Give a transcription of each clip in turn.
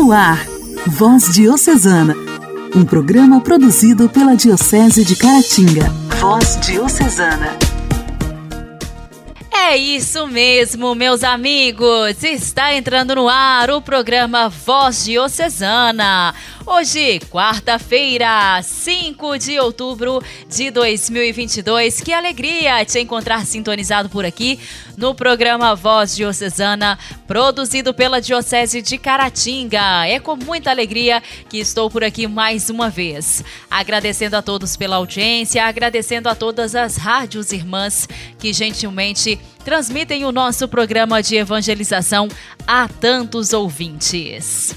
No ar, Voz Diocesana, um programa produzido pela Diocese de Caratinga. Voz Diocesana. É isso mesmo, meus amigos! Está entrando no ar o programa Voz Diocesana Hoje, quarta-feira, 5 de outubro de 2022. Que alegria te encontrar sintonizado por aqui no programa Voz Diocesana, produzido pela Diocese de Caratinga. É com muita alegria que estou por aqui mais uma vez. Agradecendo a todos pela audiência, agradecendo a todas as rádios irmãs que gentilmente transmitem o nosso programa de evangelização a tantos ouvintes.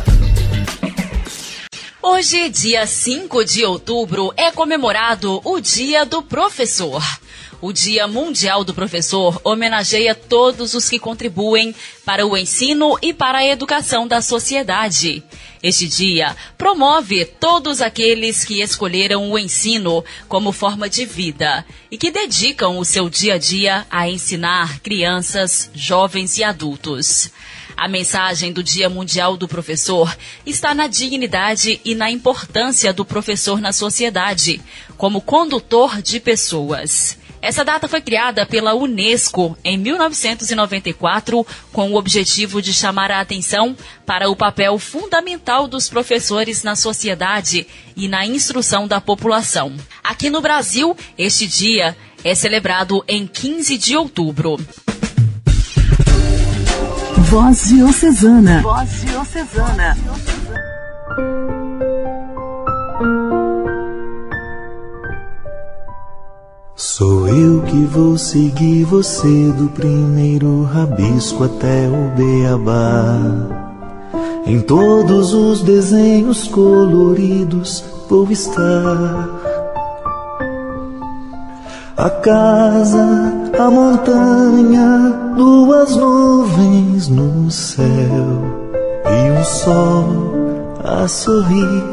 Hoje, dia 5 de outubro, é comemorado o Dia do Professor. O Dia Mundial do Professor homenageia todos os que contribuem para o ensino e para a educação da sociedade. Este dia promove todos aqueles que escolheram o ensino como forma de vida e que dedicam o seu dia a dia a ensinar crianças, jovens e adultos. A mensagem do Dia Mundial do Professor está na dignidade e na importância do professor na sociedade, como condutor de pessoas. Essa data foi criada pela Unesco em 1994 com o objetivo de chamar a atenção para o papel fundamental dos professores na sociedade e na instrução da população. Aqui no Brasil, este dia é celebrado em 15 de outubro. Voz Diocesana. Voz Diocesana. Sou eu que vou seguir você do primeiro rabisco até o beabá. Em todos os desenhos coloridos vou estar. A casa, a montanha, duas nuvens no céu e um sol a sorrir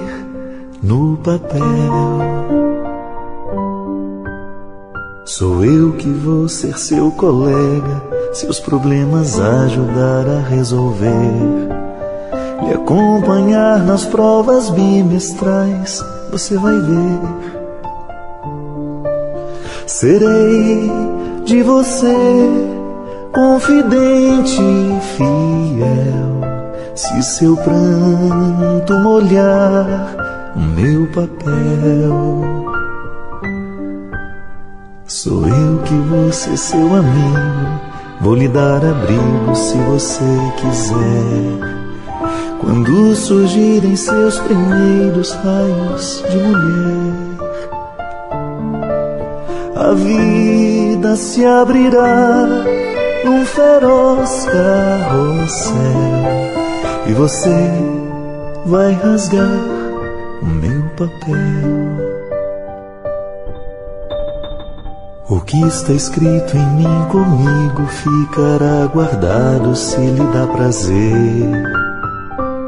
no papel. Sou eu que vou ser seu colega, seus problemas ajudar a resolver. E acompanhar nas provas bimestrais, você vai ver. Serei de você, confidente e fiel. Se seu pranto molhar o meu papel. Sou eu que vou ser seu amigo, vou lhe dar abrigo se você quiser. Quando surgirem seus primeiros raios de mulher, a vida se abrirá num feroz carrossel e você vai rasgar o meu papel. O que está escrito em mim comigo ficará guardado se lhe dá prazer.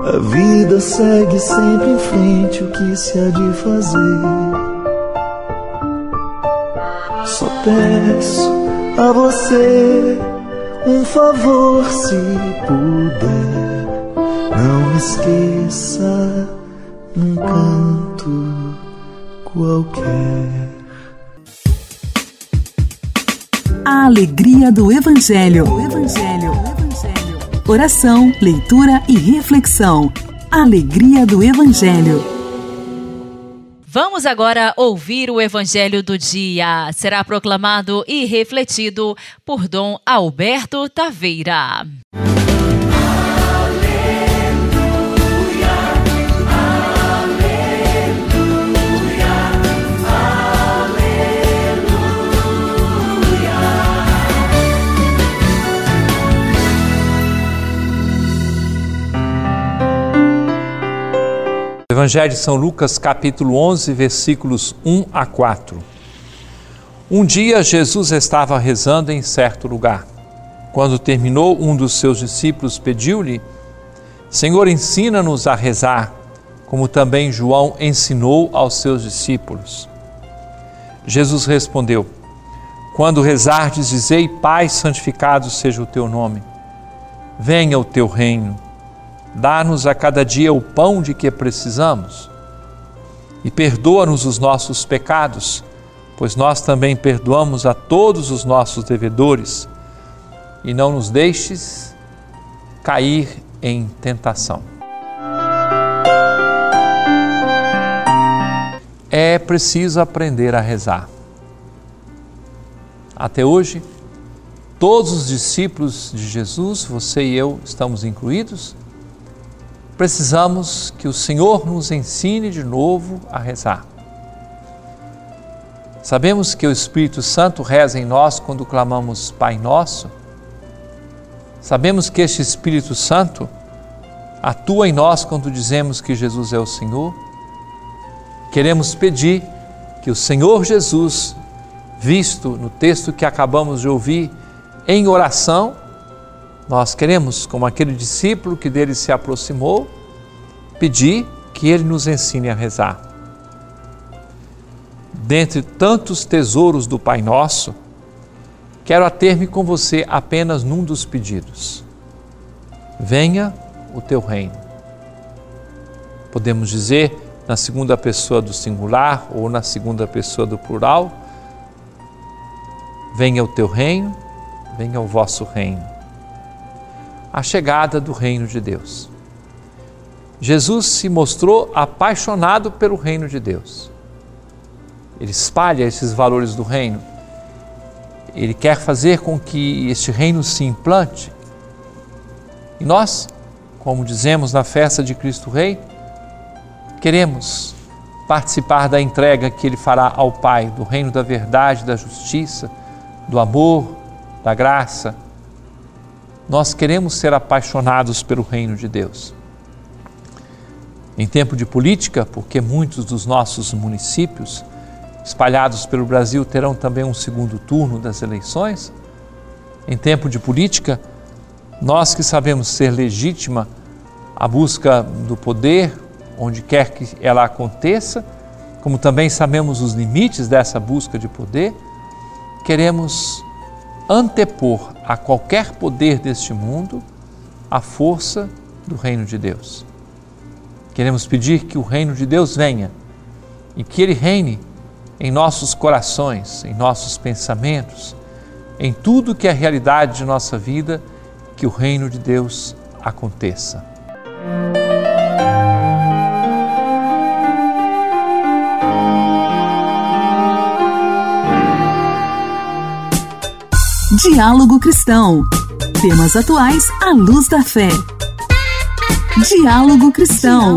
A vida segue sempre em frente, o que se há de fazer? Só peço a você um favor se puder. Não esqueça num canto qualquer. A alegria do Evangelho. O Evangelho. Evangelho. Oração, leitura e reflexão. Alegria do Evangelho. Vamos agora ouvir o Evangelho do dia. Será proclamado e refletido por Dom Alberto Taveira. Evangelho de São Lucas, capítulo 11, versículos 1 a 4. Um dia Jesus estava rezando em certo lugar. Quando terminou, um dos seus discípulos pediu-lhe: Senhor, ensina-nos a rezar, como também João ensinou aos seus discípulos. Jesus respondeu: Quando rezardes, dizei: Pai, santificado seja o teu nome. Venha o teu reino. Dá-nos a cada dia o pão de que precisamos. E perdoa-nos os nossos pecados, pois nós também perdoamos a todos os nossos devedores. E não nos deixes cair em tentação. É preciso aprender a rezar. Até hoje, todos os discípulos de Jesus, você e eu estamos incluídos, precisamos que o Senhor nos ensine de novo a rezar. Sabemos que o Espírito Santo reza em nós quando clamamos Pai Nosso. Sabemos que este Espírito Santo atua em nós quando dizemos que Jesus é o Senhor. Queremos pedir que o Senhor Jesus, visto no texto que acabamos de ouvir, em oração, nós queremos, como aquele discípulo que dele se aproximou, pedir que ele nos ensine a rezar. Dentre tantos tesouros do Pai Nosso, quero ater-me com você apenas num dos pedidos. Venha o teu reino. Podemos dizer na segunda pessoa do singular ou na segunda pessoa do plural: Venha o teu reino, venha o vosso reino. A chegada do reino de Deus. Jesus se mostrou apaixonado pelo reino de Deus. Ele espalha esses valores do reino. Ele quer fazer com que este reino se implante. E nós como dizemos na festa de Cristo Rei, queremos participar da entrega que Ele fará ao Pai, do reino da verdade, da justiça, do amor, da graça. Nós queremos ser apaixonados pelo reino de Deus. Em tempo de política, porque muitos dos nossos municípios espalhados pelo Brasil terão também um segundo turno das eleições, em tempo de política, nós que sabemos ser legítima a busca do poder, onde quer que ela aconteça, como também sabemos os limites dessa busca de poder, queremos antepor a qualquer poder deste mundo a força do reino de Deus. Queremos pedir que o reino de Deus venha e que ele reine em nossos corações, em nossos pensamentos, em tudo que é a realidade de nossa vida que o reino de Deus aconteça. Diálogo Cristão. Temas atuais à luz da fé. Diálogo Cristão.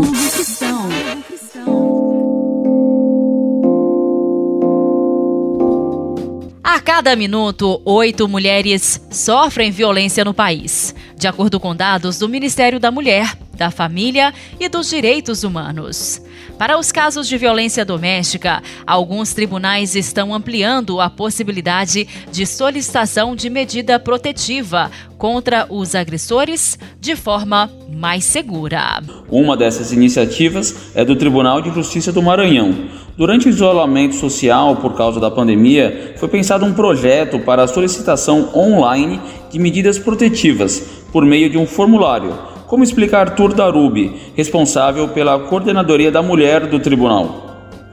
cada minuto, oito mulheres sofrem violência no país, de acordo com dados do Ministério da Mulher, da Família e dos Direitos Humanos. Para os casos de violência doméstica, alguns tribunais estão ampliando a possibilidade de solicitação de medida protetiva contra os agressores de forma mais segura. Uma dessas iniciativas é do Tribunal de Justiça do Maranhão. Durante o isolamento social por causa da pandemia, foi pensado um projeto para a solicitação online de medidas protetivas por meio de um formulário como explica Arthur Darubi, responsável pela coordenadoria da mulher do tribunal?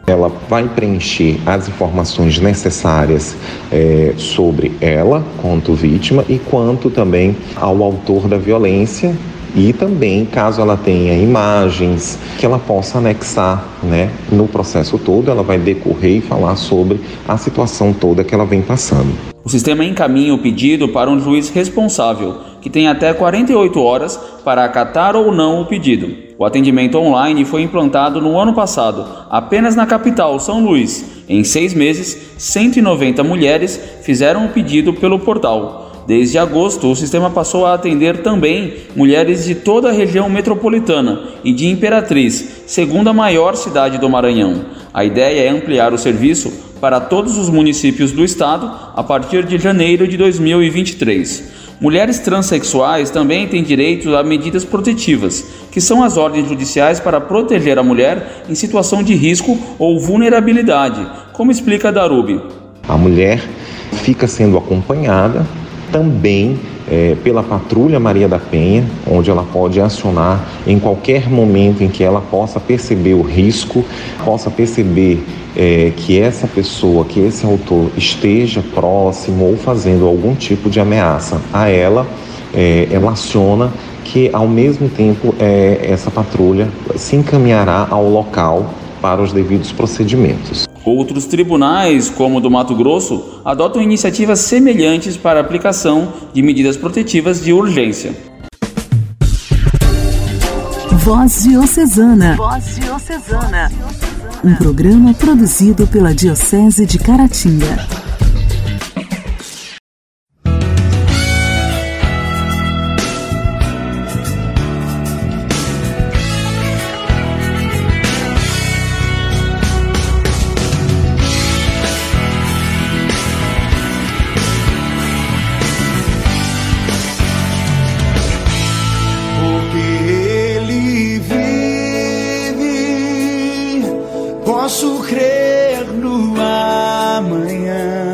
Ela vai preencher as informações necessárias é, sobre ela, quanto vítima, e quanto também ao autor da violência e também, caso ela tenha imagens, que ela possa anexar né, no processo todo, ela vai decorrer e falar sobre a situação toda que ela vem passando. O sistema encaminha o pedido para um juiz responsável, que tem até 48 horas para acatar ou não o pedido. O atendimento online foi implantado no ano passado, apenas na capital, São Luís. Em seis meses, 190 mulheres fizeram o pedido pelo portal. Desde agosto, o sistema passou a atender também mulheres de toda a região metropolitana e de Imperatriz, segunda maior cidade do Maranhão. A ideia é ampliar o serviço para todos os municípios do estado a partir de janeiro de 2023. Mulheres transexuais também têm direito a medidas protetivas, que são as ordens judiciais para proteger a mulher em situação de risco ou vulnerabilidade, como explica Darubi. A mulher fica sendo acompanhada também é, pela Patrulha Maria da Penha, onde ela pode acionar em qualquer momento em que ela possa perceber o risco, possa perceber é, que essa pessoa, que esse autor esteja próximo ou fazendo algum tipo de ameaça a ela, é, ela aciona que ao mesmo tempo é, essa patrulha se encaminhará ao local para os devidos procedimentos. Outros tribunais, como o do Mato Grosso, adotam iniciativas semelhantes para a aplicação de medidas protetivas de urgência. Voz Diocesana. Voz Diocesana. Um programa produzido pela Diocese de Caratinga. posso crer no amanhã.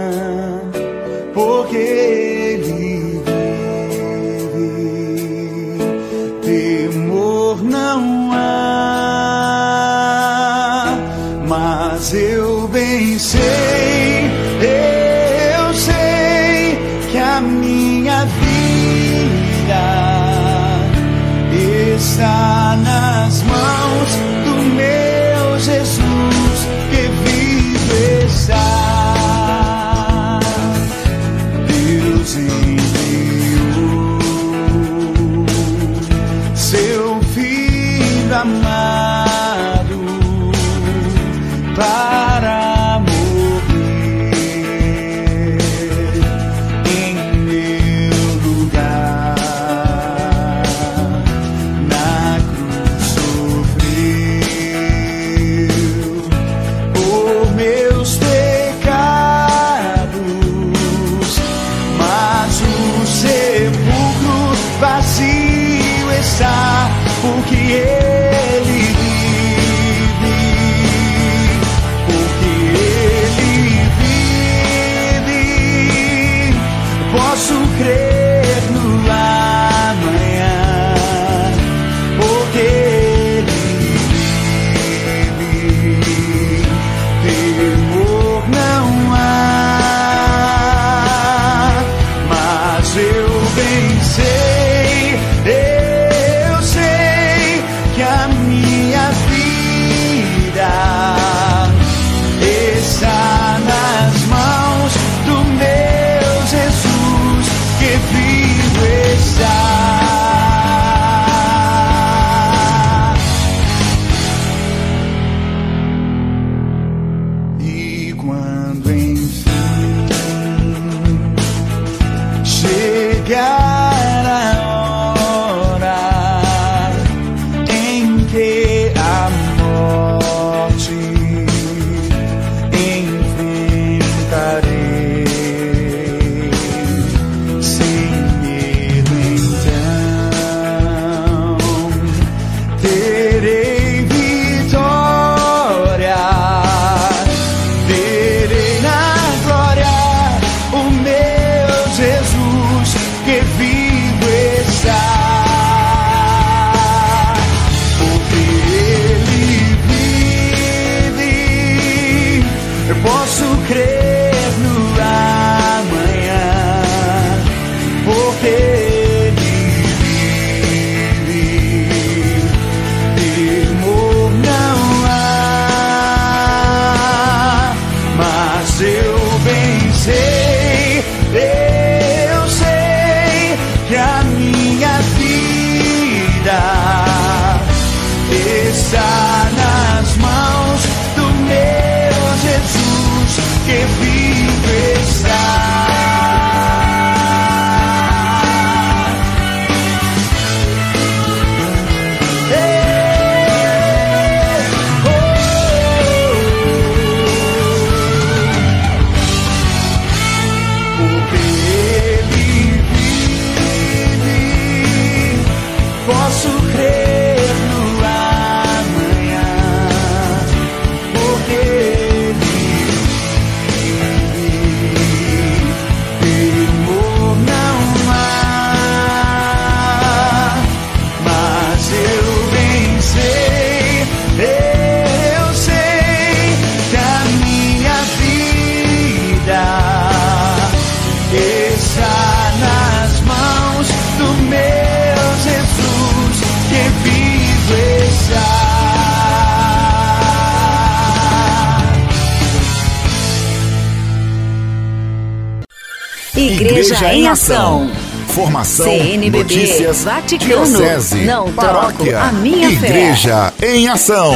Igreja, Igreja em Ação. Formação, CNBB, notícias, Vaticano, diocese, não paróquia, a minha Igreja fé. em Ação.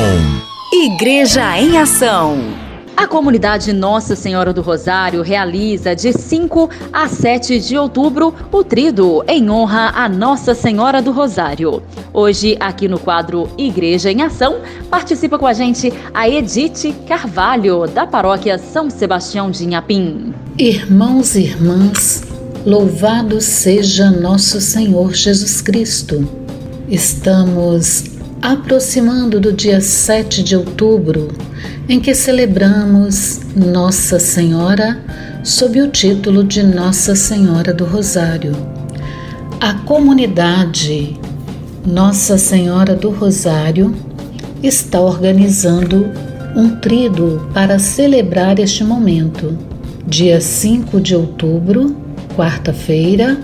Igreja em Ação. A comunidade Nossa Senhora do Rosário realiza de 5 a 7 de outubro o Trido em honra a Nossa Senhora do Rosário. Hoje, aqui no quadro Igreja em Ação, participa com a gente a Edith Carvalho, da paróquia São Sebastião de Inhapim. Irmãos e irmãs, louvado seja nosso Senhor Jesus Cristo. Estamos aproximando do dia 7 de outubro em que celebramos Nossa Senhora sob o título de Nossa Senhora do Rosário. A comunidade Nossa Senhora do Rosário está organizando um trido para celebrar este momento. Dia 5 de outubro, quarta-feira,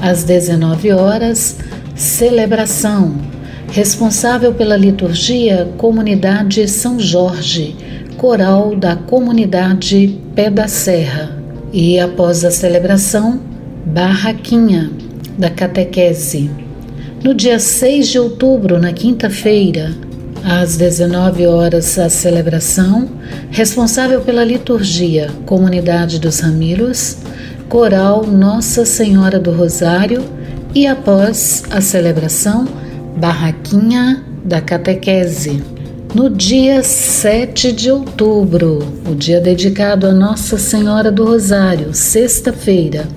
às 19 horas, celebração responsável pela liturgia Comunidade São Jorge, coral da Comunidade Pé da Serra. E após a celebração, Barraquinha da Catequese. No dia 6 de outubro, na quinta-feira, às 19 horas, a celebração, responsável pela liturgia Comunidade dos Ramiros, coral Nossa Senhora do Rosário e após a celebração, Barraquinha da Catequese. No dia 7 de outubro, o dia dedicado a Nossa Senhora do Rosário, sexta-feira,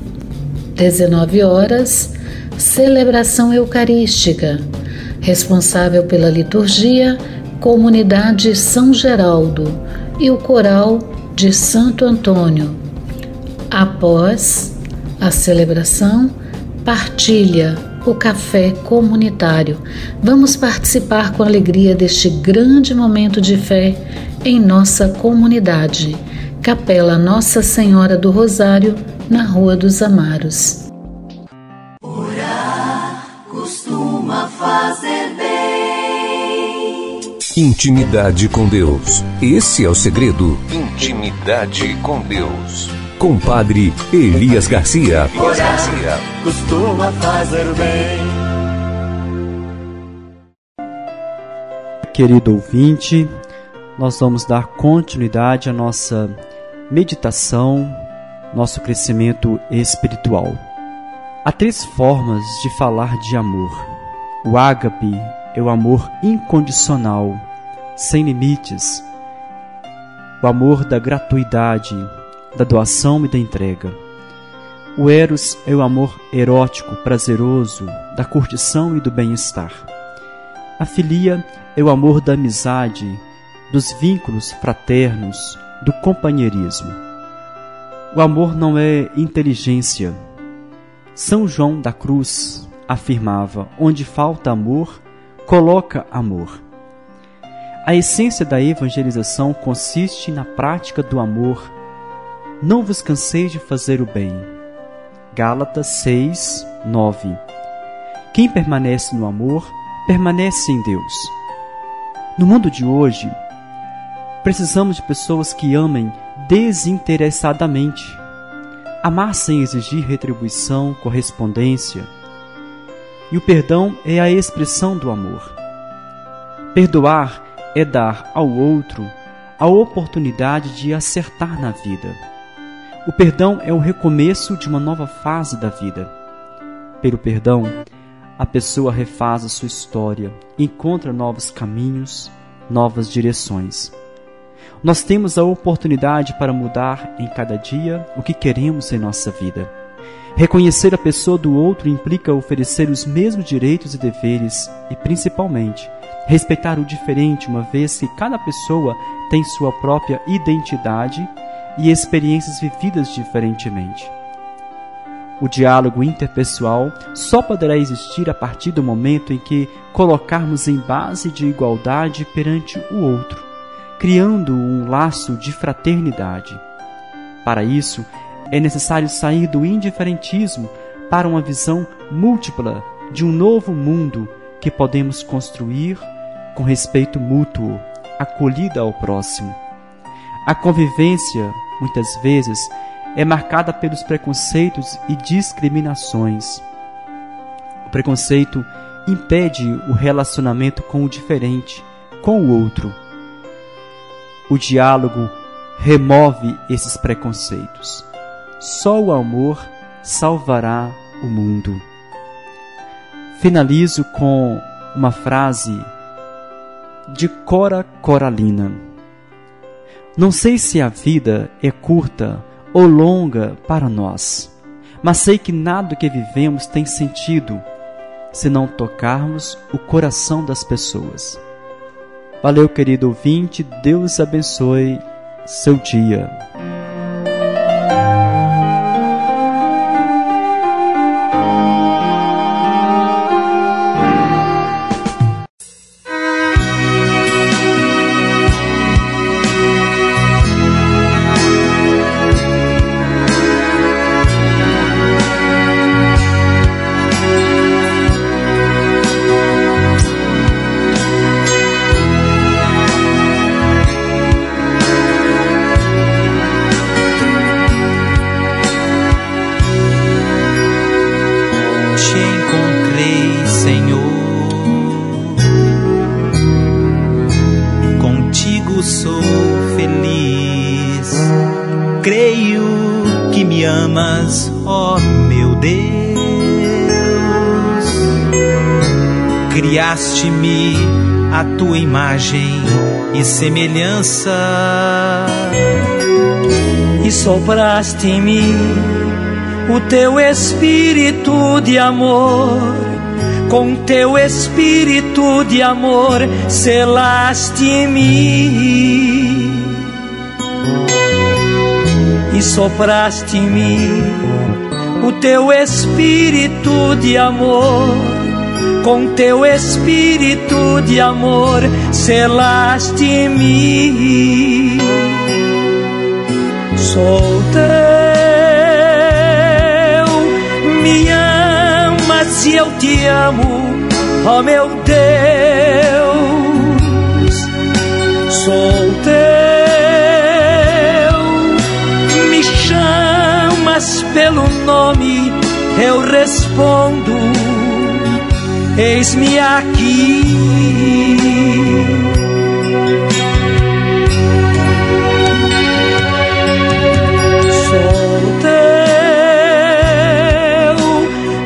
19 horas, celebração eucarística, responsável pela liturgia, Comunidade São Geraldo e o coral de Santo Antônio. Após a celebração, partilha o café comunitário. Vamos participar com alegria deste grande momento de fé em nossa comunidade. Capela Nossa Senhora do Rosário, na Rua dos Amaros. Orar costuma fazer bem. Intimidade com Deus. Esse é o segredo. Intimidade com Deus. Compadre Elias Garcia. Elias Garcia. Costuma fazer bem. Querido ouvinte, nós vamos dar continuidade à nossa meditação, nosso crescimento espiritual. Há três formas de falar de amor. O ágape é o amor incondicional, sem limites. O amor da gratuidade, da doação e da entrega. O Eros é o amor erótico, prazeroso, da curtição e do bem-estar. A filia é o amor da amizade, dos vínculos fraternos, do companheirismo. O amor não é inteligência. São João da Cruz afirmava: onde falta amor, coloca amor. A essência da evangelização consiste na prática do amor não vos canseis de fazer o bem. Gálatas 6, 9. Quem permanece no amor, permanece em Deus. No mundo de hoje, precisamos de pessoas que amem desinteressadamente. Amar sem exigir retribuição, correspondência. E o perdão é a expressão do amor. Perdoar é dar ao outro a oportunidade de acertar na vida. O perdão é o recomeço de uma nova fase da vida. Pelo perdão, a pessoa refaz a sua história, encontra novos caminhos, novas direções. Nós temos a oportunidade para mudar em cada dia o que queremos em nossa vida. Reconhecer a pessoa do outro implica oferecer os mesmos direitos e deveres e, principalmente, respeitar o diferente, uma vez que cada pessoa tem sua própria identidade e experiências vividas diferentemente. O diálogo interpessoal só poderá existir a partir do momento em que colocarmos em base de igualdade perante o outro, criando um laço de fraternidade. Para isso, é necessário sair do indiferentismo para uma visão múltipla de um novo mundo que podemos construir com respeito mútuo, acolhida ao próximo. A convivência, muitas vezes, é marcada pelos preconceitos e discriminações. O preconceito impede o relacionamento com o diferente, com o outro. O diálogo remove esses preconceitos. Só o amor salvará o mundo. Finalizo com uma frase de Cora Coralina. Não sei se a vida é curta ou longa para nós, mas sei que nada que vivemos tem sentido se não tocarmos o coração das pessoas. Valeu, querido ouvinte, Deus abençoe seu dia. Tua imagem e semelhança, e sopraste em mim o teu espírito de amor. Com teu espírito de amor selaste em mim e sopraste em mim o teu espírito de amor com teu espírito de amor selaste-me. Sou teu, me amas e eu te amo, ó oh meu Deus. Sou teu, me chamas pelo nome, eu respondo eis-me aqui. Sou teu,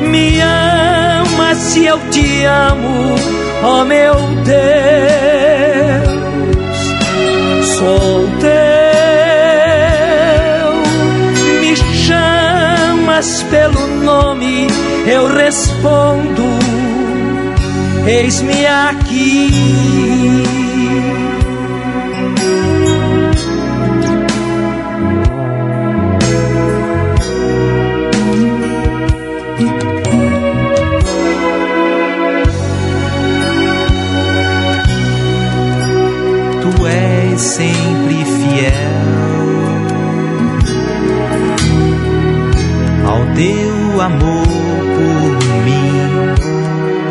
me ama se eu te amo, ó oh meu Deus. Sou teu, me chamas pelo nome, eu respondo eis-me aqui. Tu és sempre fiel ao teu amor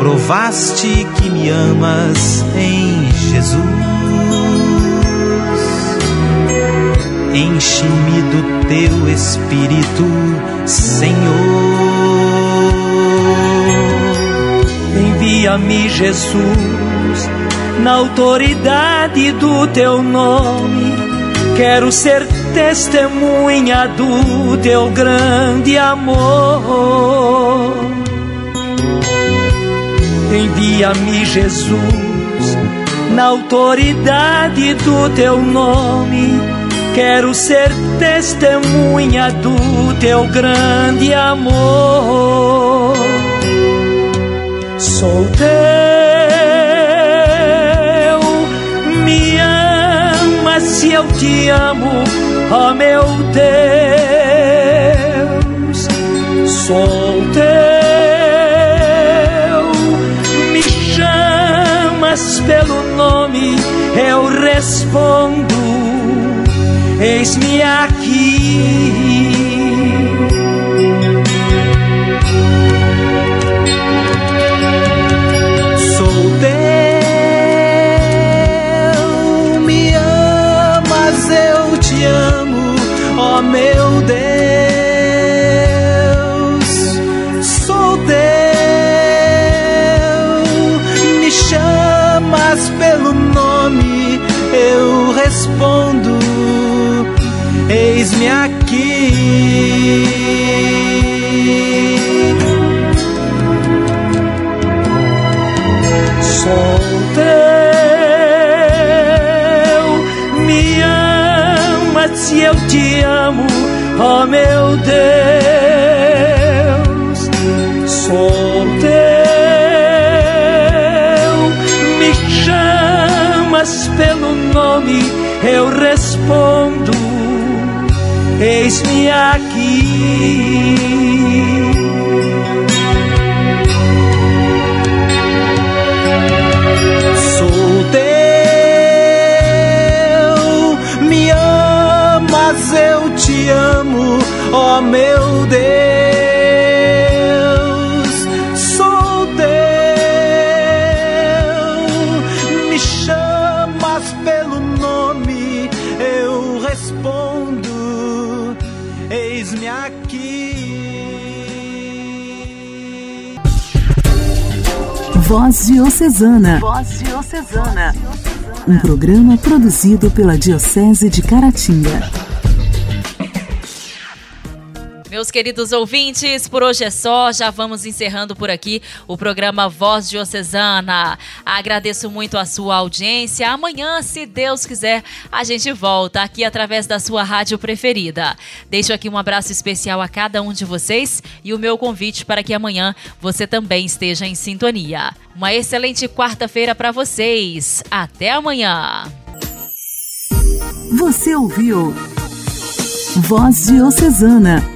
provaste que me amas em Jesus. Enche-me do teu espírito, Senhor. Envia-me, Jesus, na autoridade do teu nome. Quero ser testemunha do teu grande amor Envia-me, Jesus, na autoridade do teu nome. Quero ser testemunha do teu grande amor. Sou teu, me ama se eu te amo, ó oh meu Deus. Sou teu respondo: Eis-me aqui. Teu, me amas e eu te amo, ó oh meu Deus. Sou teu, me chamas pelo nome, eu respondo, eis-me aqui. Eis-me aqui. Voz Diocesana. Voz Diocesana. Um programa produzido pela Diocese de Caratinga. Meus queridos ouvintes, por hoje é só. Já vamos encerrando por aqui o programa Voz Diocesana. Agradeço muito a sua audiência. Amanhã, se Deus quiser, a gente volta aqui através da sua rádio preferida. Deixo aqui um abraço especial a cada um de vocês e o meu convite para que amanhã você também esteja em sintonia. Uma excelente quarta-feira para vocês. Até amanhã. Você ouviu Voz Diocesana